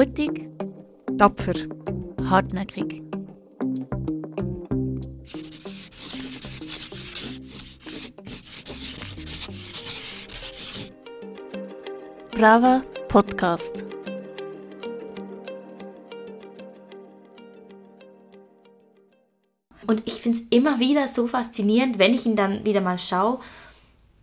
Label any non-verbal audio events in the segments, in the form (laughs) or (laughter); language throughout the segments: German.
Mutig. Tapfer. Hartnäckig. Brava Podcast. Und ich finde es immer wieder so faszinierend, wenn ich ihn dann wieder mal schaue,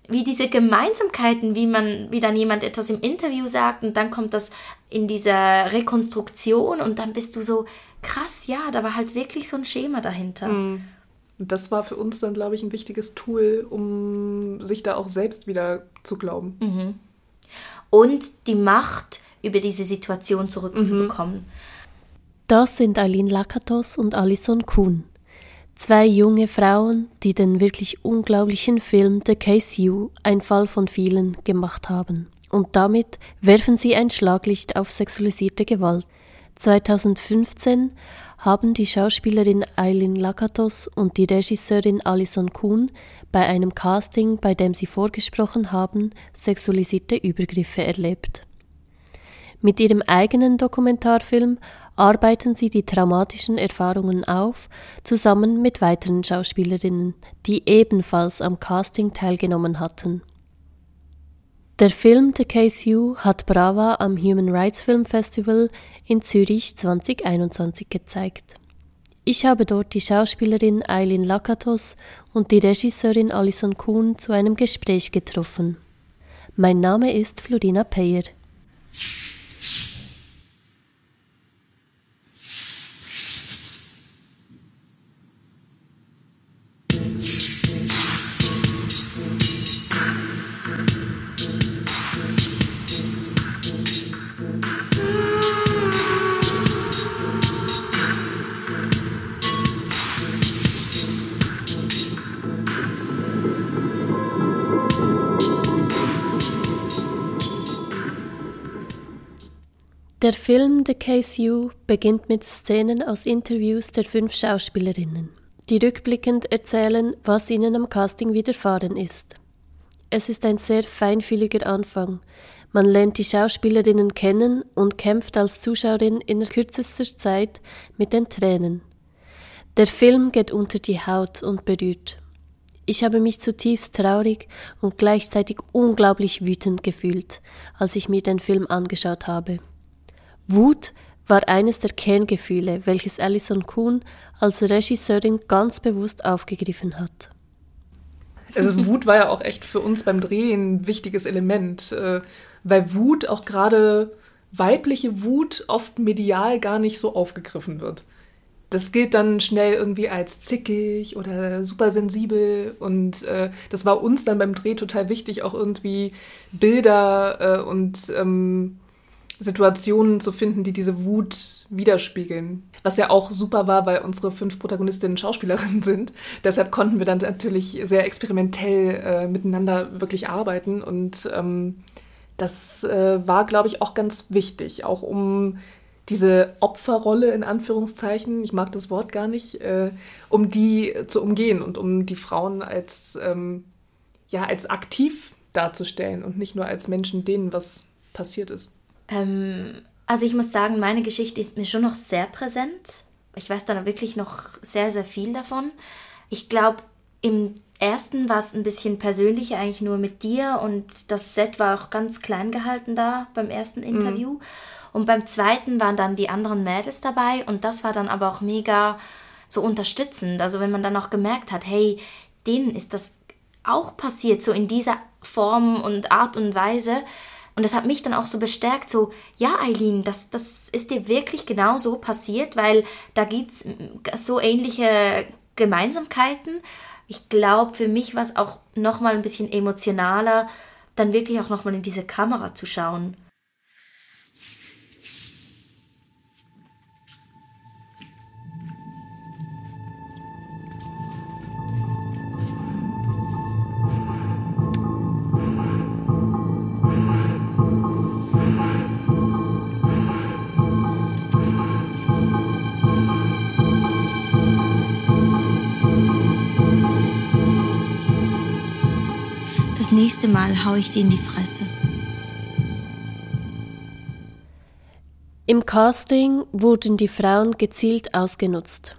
wie diese Gemeinsamkeiten, wie man, wie dann jemand etwas im Interview sagt und dann kommt das in dieser Rekonstruktion und dann bist du so krass, ja, da war halt wirklich so ein Schema dahinter. Mhm. Und das war für uns dann, glaube ich, ein wichtiges Tool, um sich da auch selbst wieder zu glauben. Mhm. Und die Macht über diese Situation zurückzubekommen. Mhm. Das sind Aline Lakatos und Alison Kuhn. Zwei junge Frauen, die den wirklich unglaublichen Film The Case You, ein Fall von vielen, gemacht haben. Und damit werfen sie ein Schlaglicht auf sexualisierte Gewalt. 2015 haben die Schauspielerin Eileen Lakatos und die Regisseurin Alison Kuhn bei einem Casting, bei dem sie vorgesprochen haben, sexualisierte Übergriffe erlebt. Mit ihrem eigenen Dokumentarfilm arbeiten sie die traumatischen Erfahrungen auf, zusammen mit weiteren Schauspielerinnen, die ebenfalls am Casting teilgenommen hatten. Der Film The Case You hat Brava am Human Rights Film Festival in Zürich 2021 gezeigt. Ich habe dort die Schauspielerin Eileen Lakatos und die Regisseurin Alison Kuhn zu einem Gespräch getroffen. Mein Name ist Florina Peyer. Film The Case You beginnt mit Szenen aus Interviews der fünf Schauspielerinnen, die rückblickend erzählen, was ihnen am Casting widerfahren ist. Es ist ein sehr feinfühliger Anfang. Man lernt die Schauspielerinnen kennen und kämpft als Zuschauerin in kürzester Zeit mit den Tränen. Der Film geht unter die Haut und berührt. Ich habe mich zutiefst traurig und gleichzeitig unglaublich wütend gefühlt, als ich mir den Film angeschaut habe. Wut war eines der Kerngefühle, welches Alison Kuhn als Regisseurin ganz bewusst aufgegriffen hat. Also Wut war ja auch echt für uns beim Drehen ein wichtiges Element, äh, weil Wut auch gerade weibliche Wut oft medial gar nicht so aufgegriffen wird. Das gilt dann schnell irgendwie als zickig oder super sensibel und äh, das war uns dann beim Dreh total wichtig, auch irgendwie Bilder äh, und ähm, Situationen zu finden, die diese Wut widerspiegeln. Was ja auch super war, weil unsere fünf Protagonistinnen Schauspielerinnen sind. (laughs) Deshalb konnten wir dann natürlich sehr experimentell äh, miteinander wirklich arbeiten. Und ähm, das äh, war, glaube ich, auch ganz wichtig, auch um diese Opferrolle in Anführungszeichen, ich mag das Wort gar nicht, äh, um die zu umgehen und um die Frauen als, ähm, ja, als aktiv darzustellen und nicht nur als Menschen, denen was passiert ist. Ähm, also ich muss sagen, meine Geschichte ist mir schon noch sehr präsent. Ich weiß da wirklich noch sehr, sehr viel davon. Ich glaube, im ersten war es ein bisschen persönlicher, eigentlich nur mit dir und das Set war auch ganz klein gehalten da beim ersten mhm. Interview. Mhm. Und beim zweiten waren dann die anderen Mädels dabei und das war dann aber auch mega so unterstützend. Also wenn man dann auch gemerkt hat, hey, denen ist das auch passiert, so in dieser Form und Art und Weise. Und das hat mich dann auch so bestärkt, so, ja, Eileen, das, das ist dir wirklich genau so passiert, weil da gibt es so ähnliche Gemeinsamkeiten. Ich glaube, für mich war es auch nochmal ein bisschen emotionaler, dann wirklich auch nochmal in diese Kamera zu schauen. Nächste Mal hau ich dir in die Fresse. Im Casting wurden die Frauen gezielt ausgenutzt.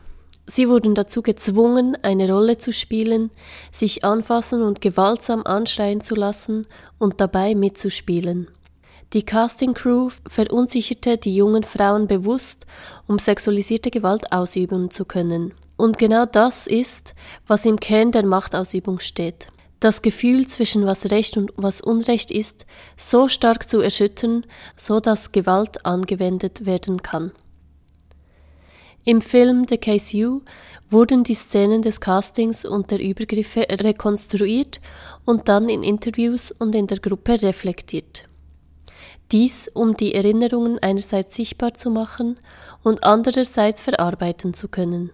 Sie wurden dazu gezwungen, eine Rolle zu spielen, sich anfassen und gewaltsam anschreien zu lassen und dabei mitzuspielen. Die Casting-Crew verunsicherte die jungen Frauen bewusst, um sexualisierte Gewalt ausüben zu können. Und genau das ist, was im Kern der Machtausübung steht das Gefühl zwischen was Recht und was Unrecht ist, so stark zu erschüttern, so dass Gewalt angewendet werden kann. Im Film The Case You wurden die Szenen des Castings und der Übergriffe rekonstruiert und dann in Interviews und in der Gruppe reflektiert. Dies, um die Erinnerungen einerseits sichtbar zu machen und andererseits verarbeiten zu können.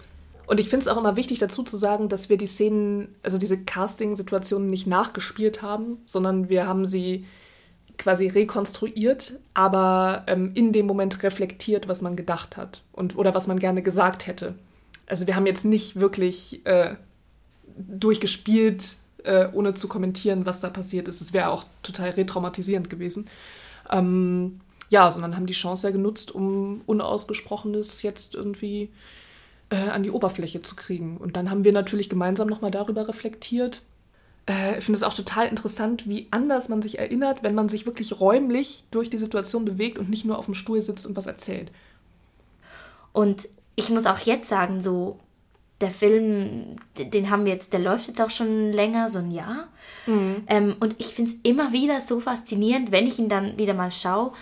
Und ich finde es auch immer wichtig dazu zu sagen, dass wir die Szenen, also diese Casting-Situationen nicht nachgespielt haben, sondern wir haben sie quasi rekonstruiert, aber ähm, in dem Moment reflektiert, was man gedacht hat und oder was man gerne gesagt hätte. Also wir haben jetzt nicht wirklich äh, durchgespielt, äh, ohne zu kommentieren, was da passiert ist. Es wäre auch total retraumatisierend gewesen. Ähm, ja, sondern haben die Chance ja genutzt, um Unausgesprochenes jetzt irgendwie äh, an die Oberfläche zu kriegen. Und dann haben wir natürlich gemeinsam nochmal darüber reflektiert. Äh, ich finde es auch total interessant, wie anders man sich erinnert, wenn man sich wirklich räumlich durch die Situation bewegt und nicht nur auf dem Stuhl sitzt und was erzählt. Und ich muss auch jetzt sagen, so der Film, den haben wir jetzt, der läuft jetzt auch schon länger, so ein Jahr. Mhm. Ähm, und ich finde es immer wieder so faszinierend, wenn ich ihn dann wieder mal schaue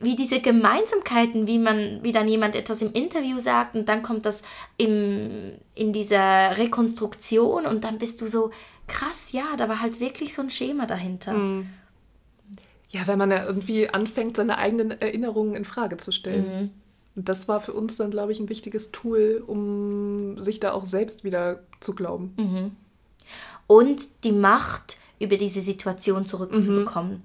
wie diese Gemeinsamkeiten, wie man, wie dann jemand etwas im Interview sagt und dann kommt das im, in dieser Rekonstruktion und dann bist du so, krass, ja, da war halt wirklich so ein Schema dahinter. Mhm. Ja, wenn man ja irgendwie anfängt, seine eigenen Erinnerungen in Frage zu stellen. Mhm. Und das war für uns dann, glaube ich, ein wichtiges Tool, um sich da auch selbst wieder zu glauben. Mhm. Und die Macht über diese Situation zurückzubekommen. Mhm.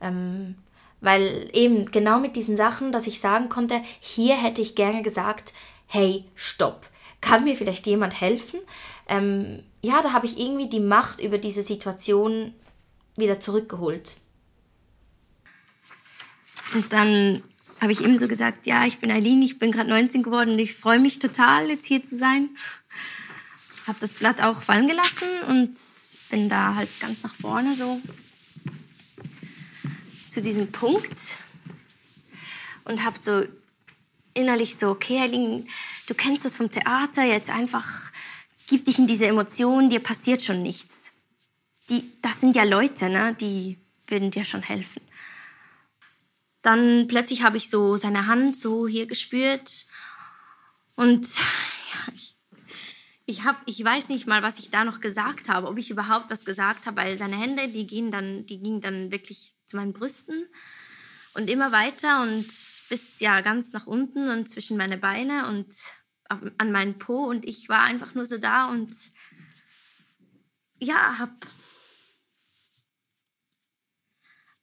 Ähm, weil eben genau mit diesen Sachen, dass ich sagen konnte, hier hätte ich gerne gesagt, hey, stopp. Kann mir vielleicht jemand helfen? Ähm, ja, da habe ich irgendwie die Macht über diese Situation wieder zurückgeholt. Und dann habe ich ihm so gesagt, ja, ich bin Eileen, ich bin gerade 19 geworden und ich freue mich total, jetzt hier zu sein. Habe das Blatt auch fallen gelassen und bin da halt ganz nach vorne so zu diesem Punkt und habe so innerlich so, okay, Eileen, du kennst das vom Theater, jetzt einfach gib dich in diese Emotionen, dir passiert schon nichts. Die, das sind ja Leute, ne? die würden dir schon helfen. Dann plötzlich habe ich so seine Hand so hier gespürt und (laughs) ja, ich, ich, hab, ich weiß nicht mal, was ich da noch gesagt habe, ob ich überhaupt was gesagt habe, weil seine Hände, die gingen dann, die gingen dann wirklich zu meinen Brüsten und immer weiter und bis ja ganz nach unten und zwischen meine Beine und auf, an meinen Po und ich war einfach nur so da und ja, hab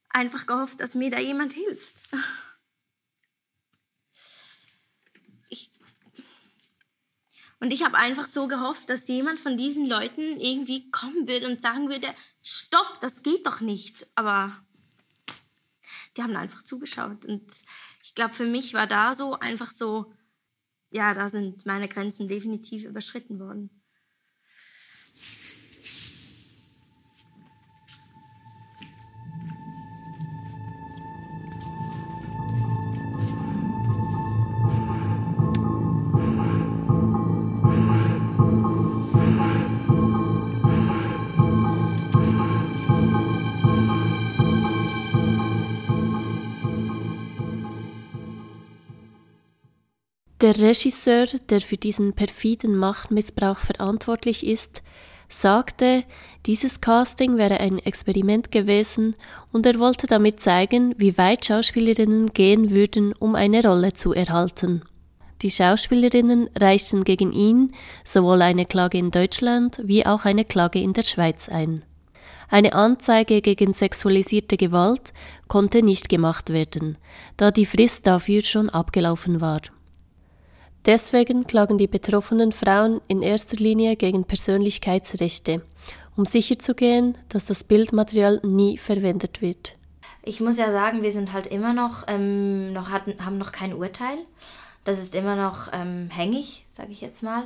einfach gehofft, dass mir da jemand hilft. (laughs) und ich habe einfach so gehofft, dass jemand von diesen Leuten irgendwie kommen würde und sagen würde, stopp, das geht doch nicht. Aber die haben einfach zugeschaut. Und ich glaube, für mich war da so einfach so, ja, da sind meine Grenzen definitiv überschritten worden. Der Regisseur, der für diesen perfiden Machtmissbrauch verantwortlich ist, sagte, dieses Casting wäre ein Experiment gewesen und er wollte damit zeigen, wie weit Schauspielerinnen gehen würden, um eine Rolle zu erhalten. Die Schauspielerinnen reichten gegen ihn sowohl eine Klage in Deutschland wie auch eine Klage in der Schweiz ein. Eine Anzeige gegen sexualisierte Gewalt konnte nicht gemacht werden, da die Frist dafür schon abgelaufen war. Deswegen klagen die betroffenen Frauen in erster Linie gegen Persönlichkeitsrechte, um sicherzugehen, dass das Bildmaterial nie verwendet wird. Ich muss ja sagen, wir sind halt immer noch, ähm, noch hatten, haben noch kein Urteil. Das ist immer noch ähm, hängig, sage ich jetzt mal.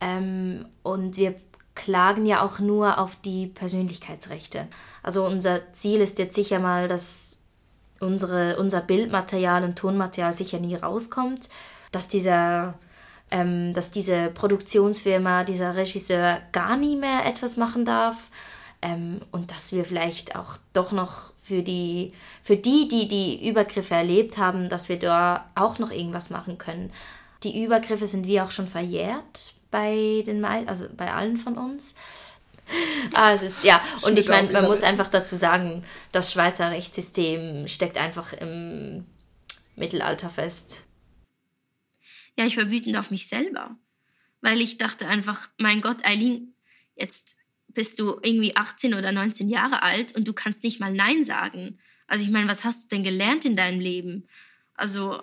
Ähm, und wir klagen ja auch nur auf die Persönlichkeitsrechte. Also unser Ziel ist jetzt sicher mal, dass unsere, unser Bildmaterial und Tonmaterial sicher nie rauskommt, dass dieser ähm, dass diese Produktionsfirma, dieser Regisseur gar nie mehr etwas machen darf ähm, und dass wir vielleicht auch doch noch für die, für die, die die Übergriffe erlebt haben, dass wir da auch noch irgendwas machen können. Die Übergriffe sind wie auch schon verjährt bei den also bei allen von uns. (laughs) ah, es ist, ja, und ich meine, man muss einfach dazu sagen, das Schweizer Rechtssystem steckt einfach im Mittelalter fest. Ja, ich war wütend auf mich selber, weil ich dachte einfach, mein Gott, Eileen, jetzt bist du irgendwie 18 oder 19 Jahre alt und du kannst nicht mal Nein sagen. Also ich meine, was hast du denn gelernt in deinem Leben? Also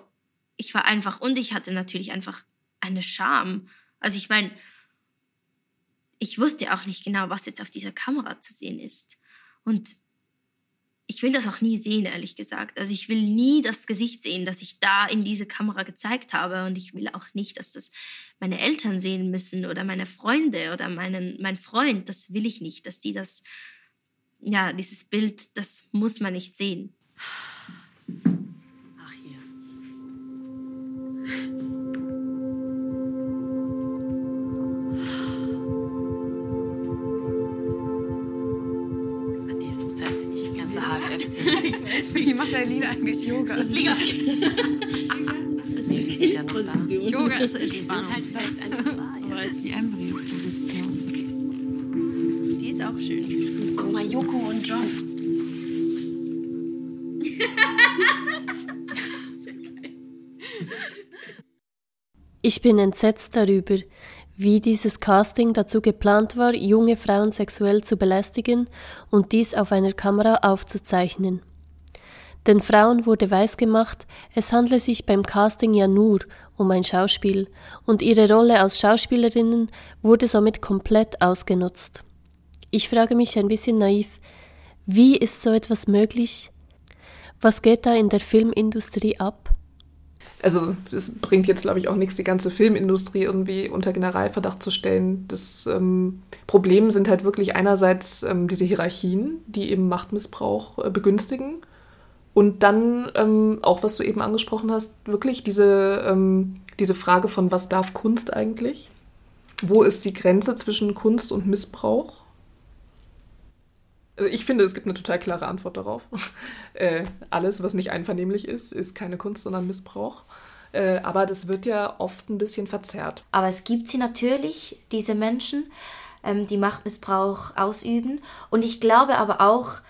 ich war einfach und ich hatte natürlich einfach eine Scham. Also ich meine, ich wusste auch nicht genau, was jetzt auf dieser Kamera zu sehen ist. Und ich will das auch nie sehen, ehrlich gesagt. Also ich will nie das Gesicht sehen, das ich da in diese Kamera gezeigt habe. Und ich will auch nicht, dass das meine Eltern sehen müssen oder meine Freunde oder meinen, mein Freund. Das will ich nicht, dass die das, ja, dieses Bild, das muss man nicht sehen. Wie macht Eileen eigentlich Yoga? Liege nee, die ja noch da. Yoga ist halt einfach die Embryo-Position. Okay. Die ist auch schön. Guck mal, Joko und John. Ich bin entsetzt darüber, wie dieses Casting dazu geplant war, junge Frauen sexuell zu belästigen und dies auf einer Kamera aufzuzeichnen. Den Frauen wurde weisgemacht, es handle sich beim Casting ja nur um ein Schauspiel und ihre Rolle als Schauspielerinnen wurde somit komplett ausgenutzt. Ich frage mich ein bisschen naiv, wie ist so etwas möglich? Was geht da in der Filmindustrie ab? Also es bringt jetzt, glaube ich, auch nichts, die ganze Filmindustrie irgendwie unter Generalverdacht zu stellen. Das ähm, Problem sind halt wirklich einerseits ähm, diese Hierarchien, die eben Machtmissbrauch äh, begünstigen und dann ähm, auch, was du eben angesprochen hast, wirklich diese, ähm, diese Frage von, was darf Kunst eigentlich? Wo ist die Grenze zwischen Kunst und Missbrauch? Also ich finde, es gibt eine total klare Antwort darauf. (laughs) äh, alles, was nicht einvernehmlich ist, ist keine Kunst, sondern Missbrauch. Äh, aber das wird ja oft ein bisschen verzerrt. Aber es gibt sie natürlich, diese Menschen, ähm, die Machtmissbrauch ausüben. Und ich glaube aber auch,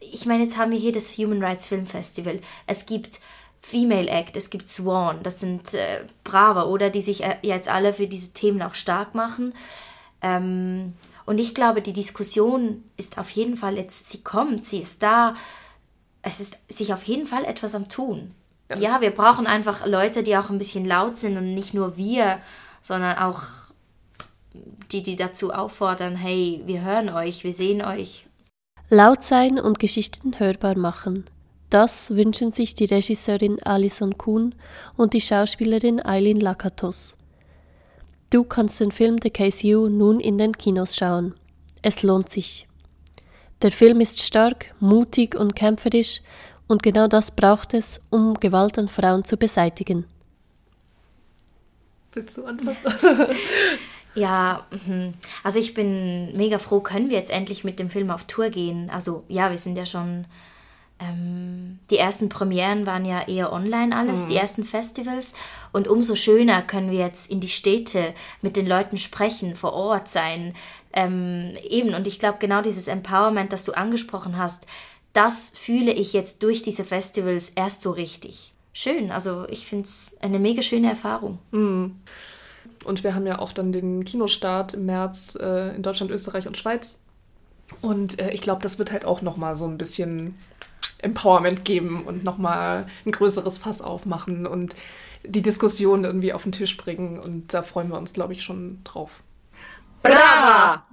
ich meine, jetzt haben wir hier das Human Rights Film Festival. Es gibt Female Act, es gibt Swan, das sind äh, Brave, oder die sich äh, jetzt alle für diese Themen auch stark machen. Ähm, und ich glaube, die Diskussion ist auf jeden Fall jetzt, sie kommt, sie ist da. Es ist sich auf jeden Fall etwas am Tun. Ja. ja, wir brauchen einfach Leute, die auch ein bisschen laut sind und nicht nur wir, sondern auch die, die dazu auffordern, hey, wir hören euch, wir sehen euch Laut sein und Geschichten hörbar machen. Das wünschen sich die Regisseurin Alison Kuhn und die Schauspielerin Eileen Lakatos. Du kannst den Film The Case You nun in den Kinos schauen. Es lohnt sich. Der Film ist stark, mutig und kämpferisch und genau das braucht es, um Gewalt an Frauen zu beseitigen. Willst du anfangen? (laughs) Ja, mhm. Also ich bin mega froh, können wir jetzt endlich mit dem Film auf Tour gehen. Also ja, wir sind ja schon, ähm, die ersten Premieren waren ja eher online alles, mhm. die ersten Festivals. Und umso schöner können wir jetzt in die Städte mit den Leuten sprechen, vor Ort sein. Ähm, eben, und ich glaube, genau dieses Empowerment, das du angesprochen hast, das fühle ich jetzt durch diese Festivals erst so richtig. Schön, also ich finde es eine mega schöne Erfahrung. Mhm. Und wir haben ja auch dann den Kinostart im März äh, in Deutschland, Österreich und Schweiz. Und äh, ich glaube, das wird halt auch nochmal so ein bisschen Empowerment geben und nochmal ein größeres Fass aufmachen und die Diskussion irgendwie auf den Tisch bringen. Und da freuen wir uns, glaube ich, schon drauf. Brava!